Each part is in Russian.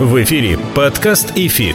В эфире подкаст «ИФИТ».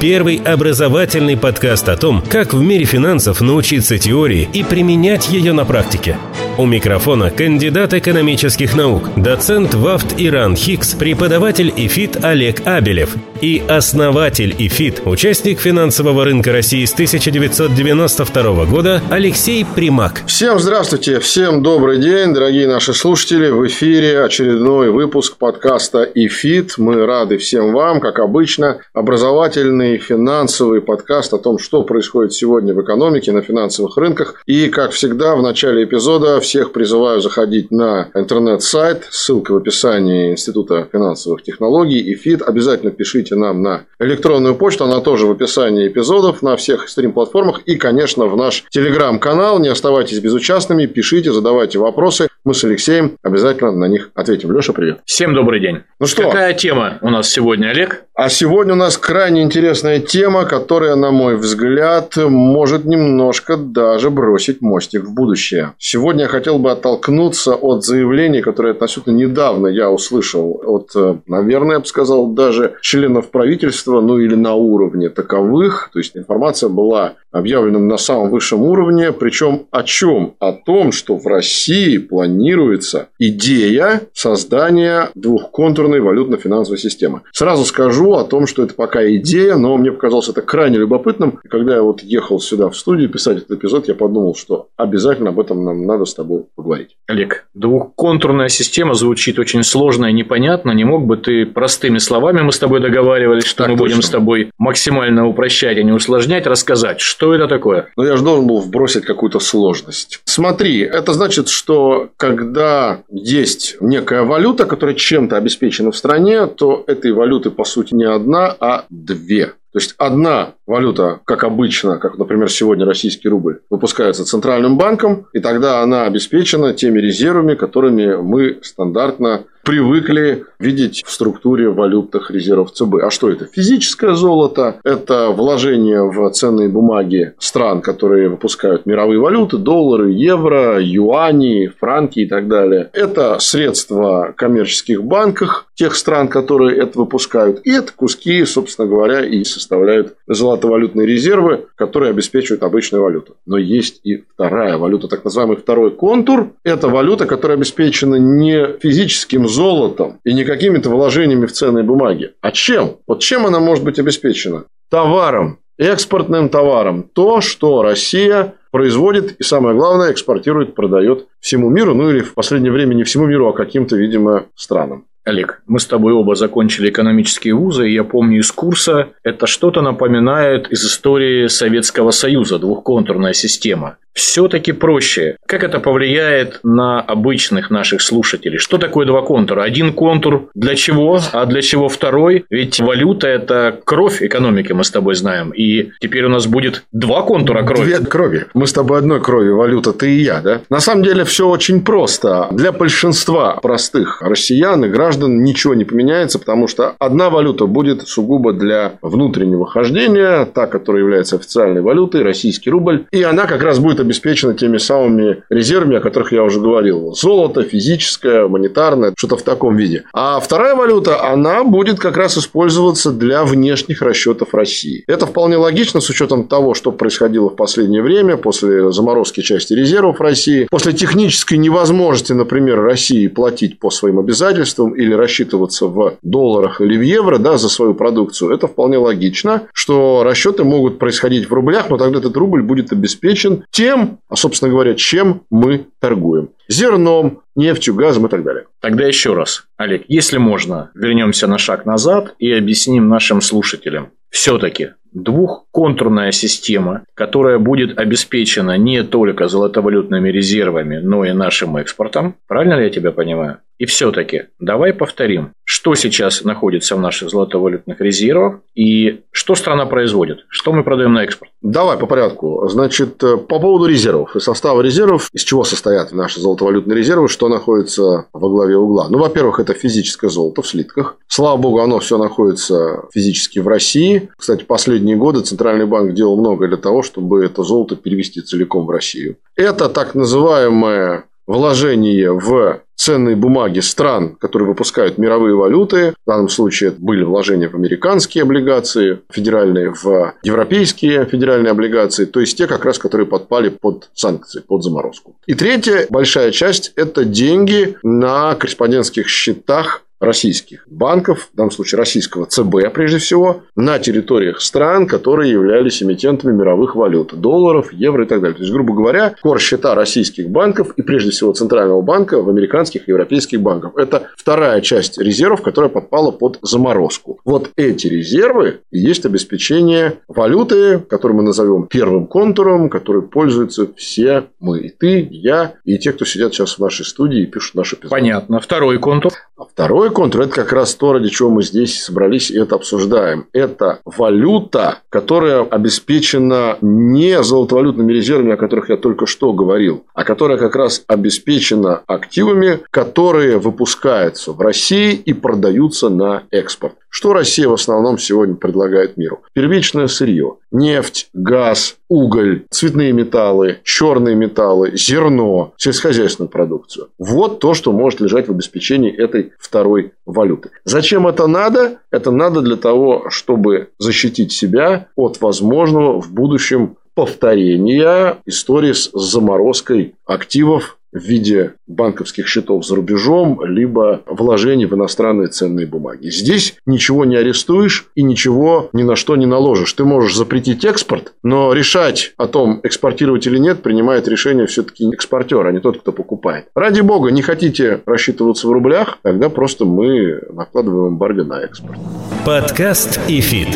Первый образовательный подкаст о том, как в мире финансов научиться теории и применять ее на практике – у микрофона кандидат экономических наук, доцент ВАВТ и РАНХиГС, преподаватель ИФИТ Олег Абелев и основатель ИФИТ, участник финансового рынка России с 1992 года Алексей Примак. Всем здравствуйте, всем добрый день, дорогие наши слушатели. В эфире очередной выпуск подкаста ИФИТ. Мы рады всем вам, как обычно, образовательный финансовый подкаст о том, что происходит сегодня в экономике, на финансовых рынках. И, как всегда, в начале эпизода всех призываю заходить на интернет-сайт, ссылка в описании Института финансовых технологий и ФИД. Обязательно пишите нам на электронную почту, она тоже в описании эпизодов на всех стрим-платформах и, конечно, в наш телеграм-канал. Не оставайтесь безучастными, пишите, задавайте вопросы. Мы с Алексеем обязательно на них ответим. Леша, привет. Всем добрый день. Ну что? Какая тема у нас сегодня, Олег? А сегодня у нас крайне интересная тема, которая, на мой взгляд, может немножко даже бросить мостик в будущее. Сегодня я хотел бы оттолкнуться от заявлений, которые относительно недавно я услышал от, наверное, я бы сказал, даже членов правительства, ну или на уровне таковых. То есть информация была объявлена на самом высшем уровне. Причем о чем? О том, что в России планируется идея создания двухконтурной валютно-финансовой системы. Сразу скажу, о том, что это пока идея, но мне показалось это крайне любопытным. И когда я вот ехал сюда в студию писать этот эпизод, я подумал, что обязательно об этом нам надо с тобой поговорить. Олег, двухконтурная система звучит очень сложно и непонятно. Не мог бы ты простыми словами, мы с тобой договаривались, что так мы точно. будем с тобой максимально упрощать, а не усложнять, рассказать, что это такое? Ну, я же должен был вбросить какую-то сложность. Смотри, это значит, что когда есть некая валюта, которая чем-то обеспечена в стране, то этой валюты, по сути, не одна, а две. То есть одна валюта, как обычно, как, например, сегодня российский рубль, выпускается Центральным банком, и тогда она обеспечена теми резервами, которыми мы стандартно привыкли видеть в структуре валютных резервов ЦБ. А что это? Физическое золото, это вложение в ценные бумаги стран, которые выпускают мировые валюты, доллары, евро, юани, франки и так далее. Это средства коммерческих банках тех стран, которые это выпускают. И это куски, собственно говоря, и составляют золотовалютные резервы, которые обеспечивают обычную валюту. Но есть и вторая валюта, так называемый второй контур. Это валюта, которая обеспечена не физическим золотом и не какими-то вложениями в ценные бумаги. А чем? Вот чем она может быть обеспечена? Товаром, экспортным товаром. То, что Россия производит и, самое главное, экспортирует, продает всему миру, ну или в последнее время не всему миру, а каким-то, видимо, странам. Олег, мы с тобой оба закончили экономические вузы, и я помню из курса, это что-то напоминает из истории Советского Союза, двухконтурная система все-таки проще. Как это повлияет на обычных наших слушателей? Что такое два контура? Один контур для чего, а для чего второй? Ведь валюта – это кровь экономики, мы с тобой знаем. И теперь у нас будет два контура крови. Две крови. Мы с тобой одной крови, валюта ты и я, да? На самом деле все очень просто. Для большинства простых россиян и граждан ничего не поменяется, потому что одна валюта будет сугубо для внутреннего хождения, та, которая является официальной валютой, российский рубль, и она как раз будет обеспечена теми самыми резервами, о которых я уже говорил. Золото, физическое, монетарное, что-то в таком виде. А вторая валюта, она будет как раз использоваться для внешних расчетов России. Это вполне логично с учетом того, что происходило в последнее время после заморозки части резервов России, после технической невозможности, например, России платить по своим обязательствам или рассчитываться в долларах или в евро да, за свою продукцию. Это вполне логично, что расчеты могут происходить в рублях, но тогда этот рубль будет обеспечен тем, тем, а, собственно говоря, чем мы торгуем. Зерном, нефтью, газом и так далее. Тогда еще раз, Олег, если можно, вернемся на шаг назад и объясним нашим слушателям. Все-таки двухконтурная система, которая будет обеспечена не только золотовалютными резервами, но и нашим экспортом. Правильно ли я тебя понимаю? И все-таки давай повторим, что сейчас находится в наших золотовалютных резервах и что страна производит, что мы продаем на экспорт. Давай по порядку. Значит, э, по поводу резервов и состава резервов, из чего состоят наши золотовалютные резервы, что находится во главе угла. Ну, во-первых, это физическое золото в слитках. Слава богу, оно все находится физически в России. Кстати, последние годы Центральный банк делал много для того, чтобы это золото перевести целиком в Россию. Это так называемое вложение в ценные бумаги стран, которые выпускают мировые валюты. В данном случае были вложения в американские облигации федеральные, в европейские федеральные облигации, то есть те как раз, которые подпали под санкции, под заморозку. И третья большая часть – это деньги на корреспондентских счетах российских банков, в данном случае российского ЦБ прежде всего, на территориях стран, которые являлись эмитентами мировых валют, долларов, евро и так далее. То есть, грубо говоря, кор счета российских банков и прежде всего Центрального банка в американских и европейских банках. Это вторая часть резервов, которая подпала под заморозку. Вот эти резервы и есть обеспечение валюты, которую мы назовем первым контуром, который пользуются все мы, и ты, и я, и те, кто сидят сейчас в нашей студии и пишут наши эпизоды. Понятно. Второй контур. А второй контур – это как раз то, ради чего мы здесь собрались и это обсуждаем. Это валюта, которая обеспечена не золотовалютными резервами, о которых я только что говорил, а которая как раз обеспечена активами, которые выпускаются в России и продаются на экспорт. Что Россия в основном сегодня предлагает миру? Первичное сырье. Нефть, газ, уголь, цветные металлы, черные металлы, зерно, сельскохозяйственную продукцию. Вот то, что может лежать в обеспечении этой второй валюты. Зачем это надо? Это надо для того, чтобы защитить себя от возможного в будущем повторения истории с заморозкой активов в виде банковских счетов за рубежом, либо вложений в иностранные ценные бумаги. Здесь ничего не арестуешь и ничего ни на что не наложишь. Ты можешь запретить экспорт, но решать о том, экспортировать или нет, принимает решение все-таки экспортер, а не тот, кто покупает. Ради бога, не хотите рассчитываться в рублях, тогда просто мы накладываем эмбарго на экспорт. Подкаст ИФИТ.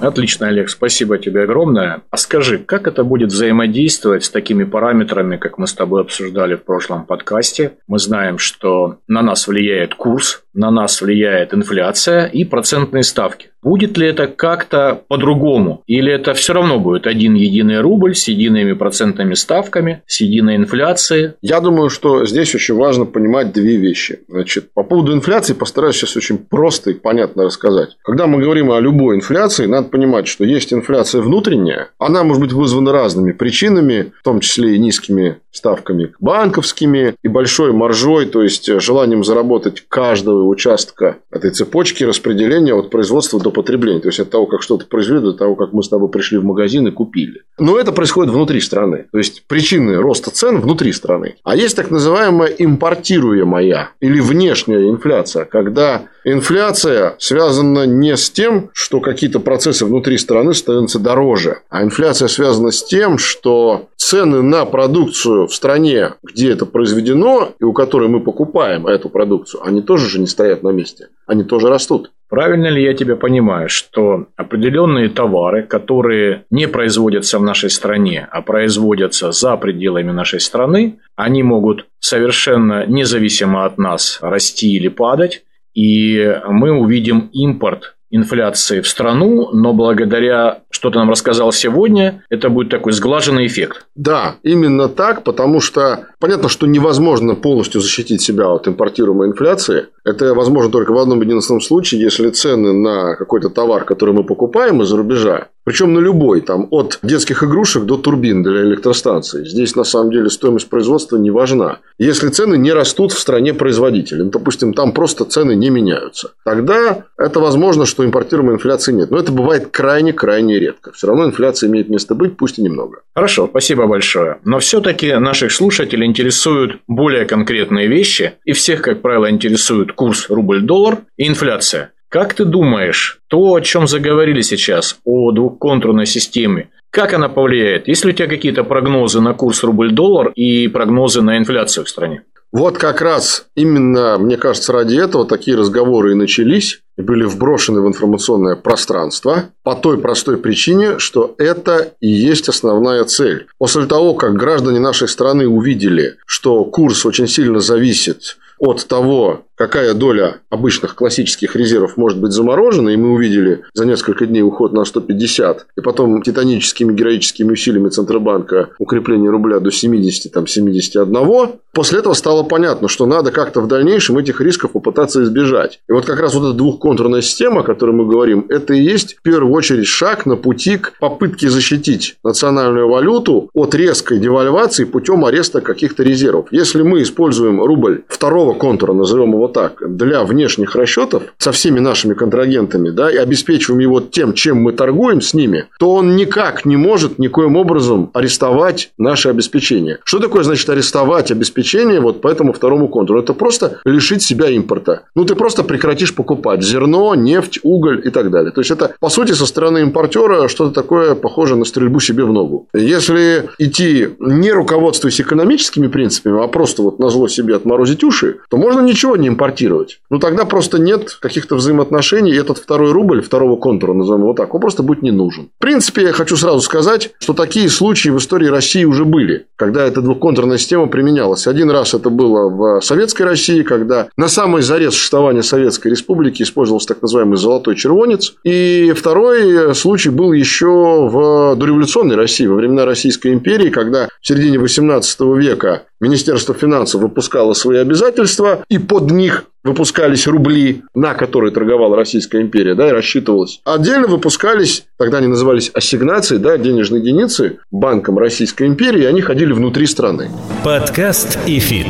Отлично, Олег, спасибо тебе огромное. А скажи, как это будет взаимодействовать с такими параметрами, как мы с тобой обсуждали в прошлом подкасте? Мы знаем, что на нас влияет курс, на нас влияет инфляция и процентные ставки. Будет ли это как-то по-другому? Или это все равно будет один единый рубль с едиными процентными ставками, с единой инфляцией? Я думаю, что здесь очень важно понимать две вещи. Значит, по поводу инфляции постараюсь сейчас очень просто и понятно рассказать. Когда мы говорим о любой инфляции, надо понимать, что есть инфляция внутренняя. Она может быть вызвана разными причинами, в том числе и низкими ставками банковскими и большой маржой, то есть желанием заработать каждого участка этой цепочки распределения от производства до потребления. То есть от того, как что-то произвели, до того, как мы с тобой пришли в магазин и купили. Но это происходит внутри страны. То есть причины роста цен внутри страны. А есть так называемая импортируемая или внешняя инфляция, когда инфляция связана не с тем, что какие-то процессы внутри страны становятся дороже, а инфляция связана с тем, что цены на продукцию в стране, где это произведено и у которой мы покупаем эту продукцию, они тоже же не стоят на месте, они тоже растут. Правильно ли я тебя понимаю, что определенные товары, которые не производятся в нашей стране, а производятся за пределами нашей страны, они могут совершенно независимо от нас расти или падать, и мы увидим импорт инфляции в страну, но благодаря, что ты нам рассказал сегодня, это будет такой сглаженный эффект. Да, именно так, потому что понятно, что невозможно полностью защитить себя от импортируемой инфляции. Это возможно только в одном единственном случае, если цены на какой-то товар, который мы покупаем из-за рубежа, причем на любой, там, от детских игрушек до турбин для электростанций. Здесь, на самом деле, стоимость производства не важна. Если цены не растут в стране производителя, ну, допустим, там просто цены не меняются, тогда это возможно, что импортируемой инфляции нет. Но это бывает крайне-крайне редко. Все равно инфляция имеет место быть, пусть и немного. Хорошо, спасибо большое. Но все-таки наших слушателей интересуют более конкретные вещи, и всех, как правило, интересует курс рубль-доллар и инфляция. Как ты думаешь, то, о чем заговорили сейчас, о двухконтурной системе, как она повлияет? Есть ли у тебя какие-то прогнозы на курс рубль-доллар и прогнозы на инфляцию в стране? Вот как раз именно, мне кажется, ради этого такие разговоры и начались, и были вброшены в информационное пространство по той простой причине, что это и есть основная цель. После того, как граждане нашей страны увидели, что курс очень сильно зависит от того, какая доля обычных классических резервов может быть заморожена, и мы увидели за несколько дней уход на 150, и потом титаническими героическими усилиями Центробанка укрепление рубля до 70, там, 71, после этого стало понятно, что надо как-то в дальнейшем этих рисков попытаться избежать. И вот как раз вот эта двухконтурная система, о которой мы говорим, это и есть в первую очередь шаг на пути к попытке защитить национальную валюту от резкой девальвации путем ареста каких-то резервов. Если мы используем рубль второго контура, назовем его так, для внешних расчетов со всеми нашими контрагентами, да, и обеспечиваем его тем, чем мы торгуем с ними, то он никак не может никоим образом арестовать наше обеспечение. Что такое значит арестовать обеспечение вот по этому второму контуру? Это просто лишить себя импорта. Ну, ты просто прекратишь покупать зерно, нефть, уголь и так далее. То есть, это, по сути, со стороны импортера что-то такое похоже на стрельбу себе в ногу. Если идти не руководствуясь экономическими принципами, а просто вот на зло себе отморозить уши, то можно ничего не импортировать. Ну, тогда просто нет каких-то взаимоотношений, и этот второй рубль, второго контура, назовем его так, он просто будет не нужен. В принципе, я хочу сразу сказать, что такие случаи в истории России уже были, когда эта двухконтурная система применялась. Один раз это было в Советской России, когда на самой заре существования Советской Республики использовался так называемый золотой червонец. И второй случай был еще в дореволюционной России, во времена Российской империи, когда в середине 18 века Министерство финансов выпускало свои обязательства, и под них выпускались рубли, на которые торговала Российская империя, да, и рассчитывалась. Отдельно выпускались, тогда они назывались ассигнации, да, денежные единицы банком Российской империи, и они ходили внутри страны. Подкаст и фит.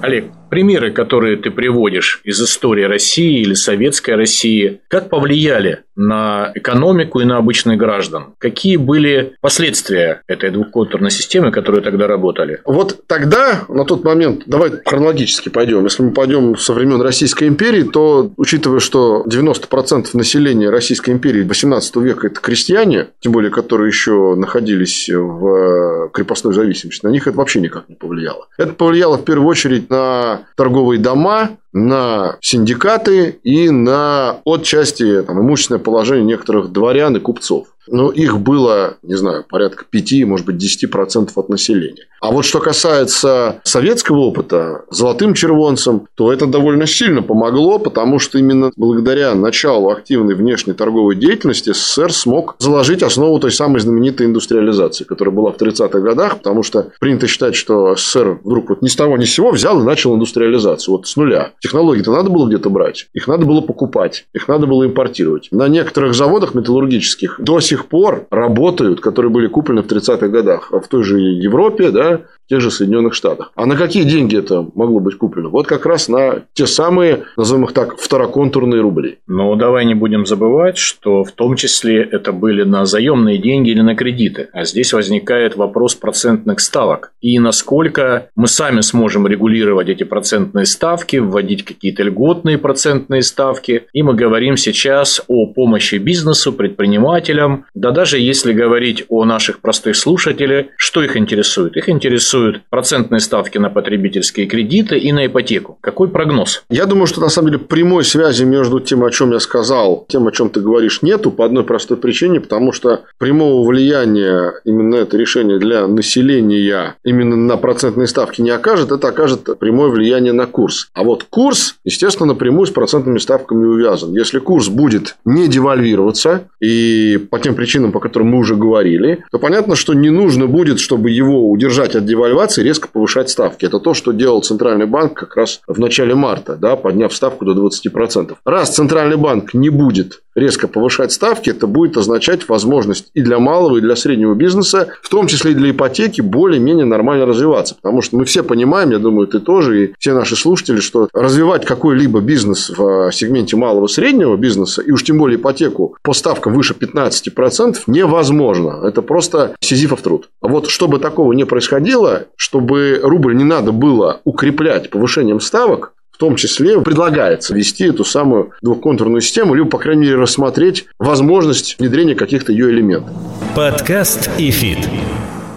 Олег, примеры, которые ты приводишь из истории России или советской России, как повлияли на экономику и на обычных граждан? Какие были последствия этой двухконтурной системы, которые тогда работали? Вот тогда, на тот момент, давай хронологически пойдем. Если мы пойдем со времен Российской империи, то, учитывая, что 90% населения Российской империи 18 века – это крестьяне, тем более, которые еще находились в крепостной зависимости, на них это вообще никак не повлияло. Это повлияло в первую очередь на торговые дома, на синдикаты и на отчасти там, имущественное положение некоторых дворян и купцов. Но их было, не знаю, порядка 5, может быть, 10% от населения. А вот что касается советского опыта золотым червонцем, то это довольно сильно помогло, потому что именно благодаря началу активной внешней торговой деятельности СССР смог заложить основу той самой знаменитой индустриализации, которая была в 30-х годах, потому что принято считать, что СССР вдруг вот ни с того ни с сего взял и начал индустриализацию, вот с нуля. Технологии-то надо было где-то брать, их надо было покупать, их надо было импортировать. На некоторых заводах металлургических до сих пор работают, которые были куплены в 30-х годах в той же Европе, да, тех же Соединенных Штатах. А на какие деньги это могло быть куплено? Вот как раз на те самые, назовем их так, второконтурные рубли. Но давай не будем забывать, что в том числе это были на заемные деньги или на кредиты. А здесь возникает вопрос процентных ставок. И насколько мы сами сможем регулировать эти процентные ставки, вводить какие-то льготные процентные ставки. И мы говорим сейчас о помощи бизнесу, предпринимателям. Да даже если говорить о наших простых слушателях, что их интересует? Их интересует интересуют процентные ставки на потребительские кредиты и на ипотеку. Какой прогноз? Я думаю, что на самом деле прямой связи между тем, о чем я сказал, тем, о чем ты говоришь, нету по одной простой причине, потому что прямого влияния именно это решение для населения именно на процентные ставки не окажет, это окажет прямое влияние на курс. А вот курс, естественно, напрямую с процентными ставками увязан. Если курс будет не девальвироваться, и по тем причинам, по которым мы уже говорили, то понятно, что не нужно будет, чтобы его удержать от девальвации, девальвации резко повышать ставки. Это то, что делал Центральный банк как раз в начале марта, да, подняв ставку до 20%. Раз Центральный банк не будет резко повышать ставки, это будет означать возможность и для малого, и для среднего бизнеса, в том числе и для ипотеки, более-менее нормально развиваться. Потому что мы все понимаем, я думаю, ты тоже, и все наши слушатели, что развивать какой-либо бизнес в сегменте малого среднего бизнеса, и уж тем более ипотеку по ставкам выше 15% невозможно. Это просто сизифов труд. А вот чтобы такого не происходило, чтобы рубль не надо было укреплять повышением ставок, том числе предлагается ввести эту самую двухконтурную систему, либо, по крайней мере, рассмотреть возможность внедрения каких-то ее элементов. Подкаст и фит.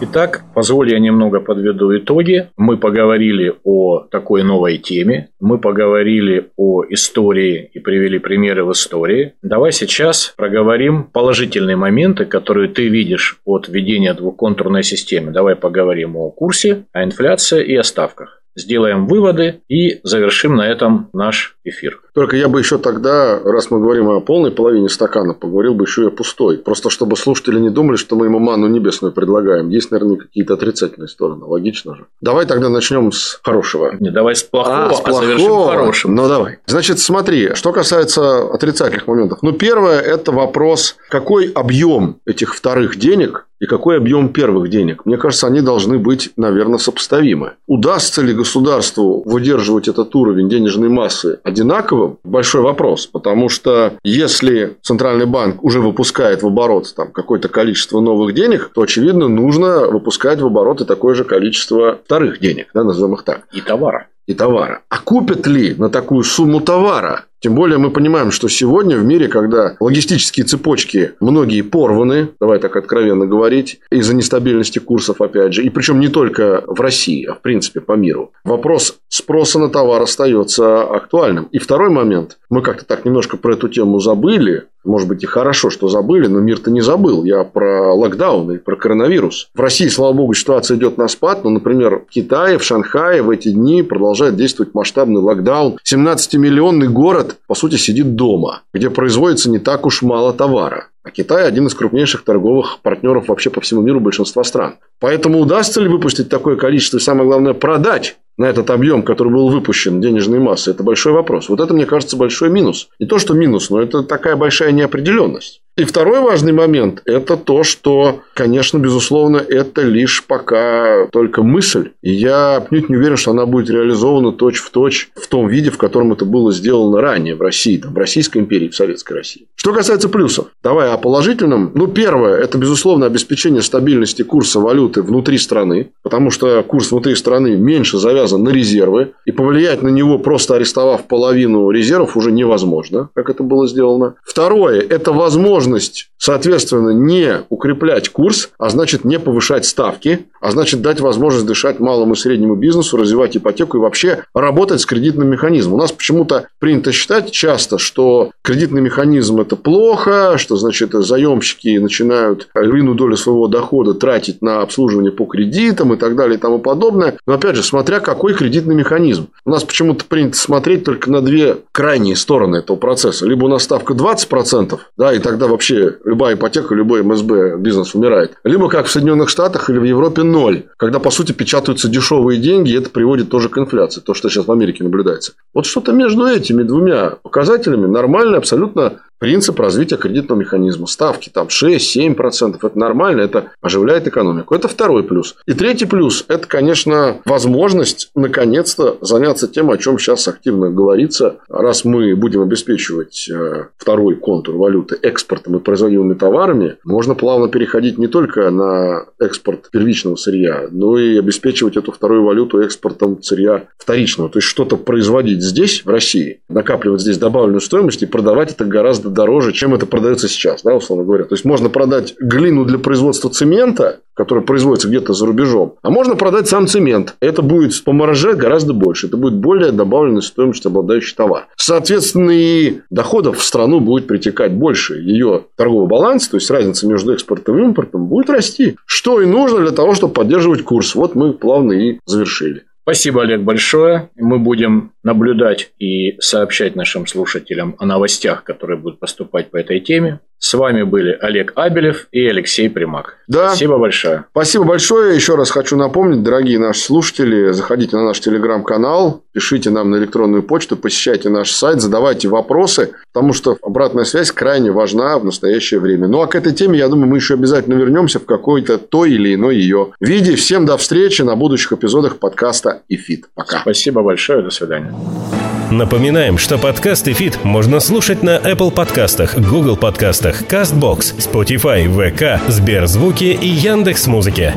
Итак, позволь я немного подведу итоги. Мы поговорили о такой новой теме, мы поговорили о истории и привели примеры в истории. Давай сейчас проговорим положительные моменты, которые ты видишь от введения двухконтурной системы. Давай поговорим о курсе, о инфляции и о ставках. Сделаем выводы и завершим на этом наш эфир. Только я бы еще тогда, раз мы говорим о полной половине стакана, поговорил бы еще и о пустой. Просто чтобы слушатели не думали, что мы ему ману небесную предлагаем. Есть, наверное, какие-то отрицательные стороны. Логично же. Давай тогда начнем с хорошего. Не, давай с плохого, а, с плохого. а завершим хорошим. Ну, давай. Значит, смотри, что касается отрицательных моментов. Ну, первое – это вопрос, какой объем этих вторых денег и какой объем первых денег. Мне кажется, они должны быть, наверное, сопоставимы. Удастся ли государству выдерживать этот уровень денежной массы одинаковым? Большой вопрос. Потому что если Центральный банк уже выпускает в оборот там, какое-то количество новых денег, то, очевидно, нужно выпускать в оборот и такое же количество вторых денег, да, назовем их так. И товара и товара. А купят ли на такую сумму товара? Тем более мы понимаем, что сегодня в мире, когда логистические цепочки многие порваны, давай так откровенно говорить, из-за нестабильности курсов, опять же, и причем не только в России, а в принципе по миру, вопрос спроса на товар остается актуальным. И второй момент, мы как-то так немножко про эту тему забыли, может быть, и хорошо, что забыли, но мир-то не забыл. Я про локдаун и про коронавирус. В России, слава богу, ситуация идет на спад. Но, например, в Китае, в Шанхае в эти дни продолжает действовать масштабный локдаун. 17-миллионный город, по сути, сидит дома, где производится не так уж мало товара. А Китай один из крупнейших торговых партнеров вообще по всему миру большинства стран. Поэтому удастся ли выпустить такое количество и, самое главное, продать на этот объем, который был выпущен денежной массы, это большой вопрос. Вот это, мне кажется, большой минус. Не то, что минус, но это такая большая неопределенность. И второй важный момент – это то, что, конечно, безусловно, это лишь пока только мысль. И я отнюдь не уверен, что она будет реализована точь-в-точь в том виде, в котором это было сделано ранее в России, там, в Российской империи, в Советской России. Что касается плюсов, давай о положительном. Ну, первое – это, безусловно, обеспечение стабильности курса валюты внутри страны, потому что курс внутри страны меньше завязан на резервы, и повлиять на него, просто арестовав половину резервов, уже невозможно, как это было сделано. Второе – это возможность возможность, соответственно, не укреплять курс, а значит не повышать ставки, а значит дать возможность дышать малому и среднему бизнесу, развивать ипотеку и вообще работать с кредитным механизмом. У нас почему-то принято считать часто, что кредитный механизм это плохо, что значит заемщики начинают львиную долю своего дохода тратить на обслуживание по кредитам и так далее и тому подобное. Но опять же, смотря какой кредитный механизм. У нас почему-то принято смотреть только на две крайние стороны этого процесса. Либо у нас ставка 20%, да, и тогда вообще любая ипотека, любой МСБ бизнес умирает. Либо как в Соединенных Штатах или в Европе ноль, когда по сути печатаются дешевые деньги, и это приводит тоже к инфляции, то, что сейчас в Америке наблюдается. Вот что-то между этими двумя показателями нормальный абсолютно принцип развития кредитного механизма. Ставки там 6-7%. Это нормально, это оживляет экономику. Это второй плюс. И третий плюс – это, конечно, возможность наконец-то заняться тем, о чем сейчас активно говорится. Раз мы будем обеспечивать э, второй контур валюты экспортом и производимыми товарами, можно плавно переходить не только на экспорт первичного сырья, но и обеспечивать эту вторую валюту экспортом сырья вторичного. То есть, что-то производить здесь, в России, накапливать здесь добавленную стоимость и продавать это гораздо дороже, чем это продается сейчас, да, условно говоря. То есть можно продать глину для производства цемента, который производится где-то за рубежом, а можно продать сам цемент. Это будет по марже гораздо больше. Это будет более добавленной стоимость обладающий товар. Соответственно, и доходов в страну будет притекать больше. Ее торговый баланс, то есть разница между экспортом и импортом, будет расти. Что и нужно для того, чтобы поддерживать курс. Вот мы плавно и завершили. Спасибо, Олег, большое. Мы будем наблюдать и сообщать нашим слушателям о новостях, которые будут поступать по этой теме. С вами были Олег Абелев и Алексей Примак. Да. Спасибо большое. Спасибо большое. Еще раз хочу напомнить, дорогие наши слушатели, заходите на наш телеграм-канал, пишите нам на электронную почту, посещайте наш сайт, задавайте вопросы, потому что обратная связь крайне важна в настоящее время. Ну а к этой теме, я думаю, мы еще обязательно вернемся в какой-то той или иной ее виде. Всем до встречи на будущих эпизодах подкаста «ИФИТ». Пока. Спасибо большое. До свидания. Напоминаем, что подкаст ИФИТ можно слушать на Apple подкастах, Google подкастах, CastBox, Spotify, VK, Сберзвуки и Яндекс.Музыке.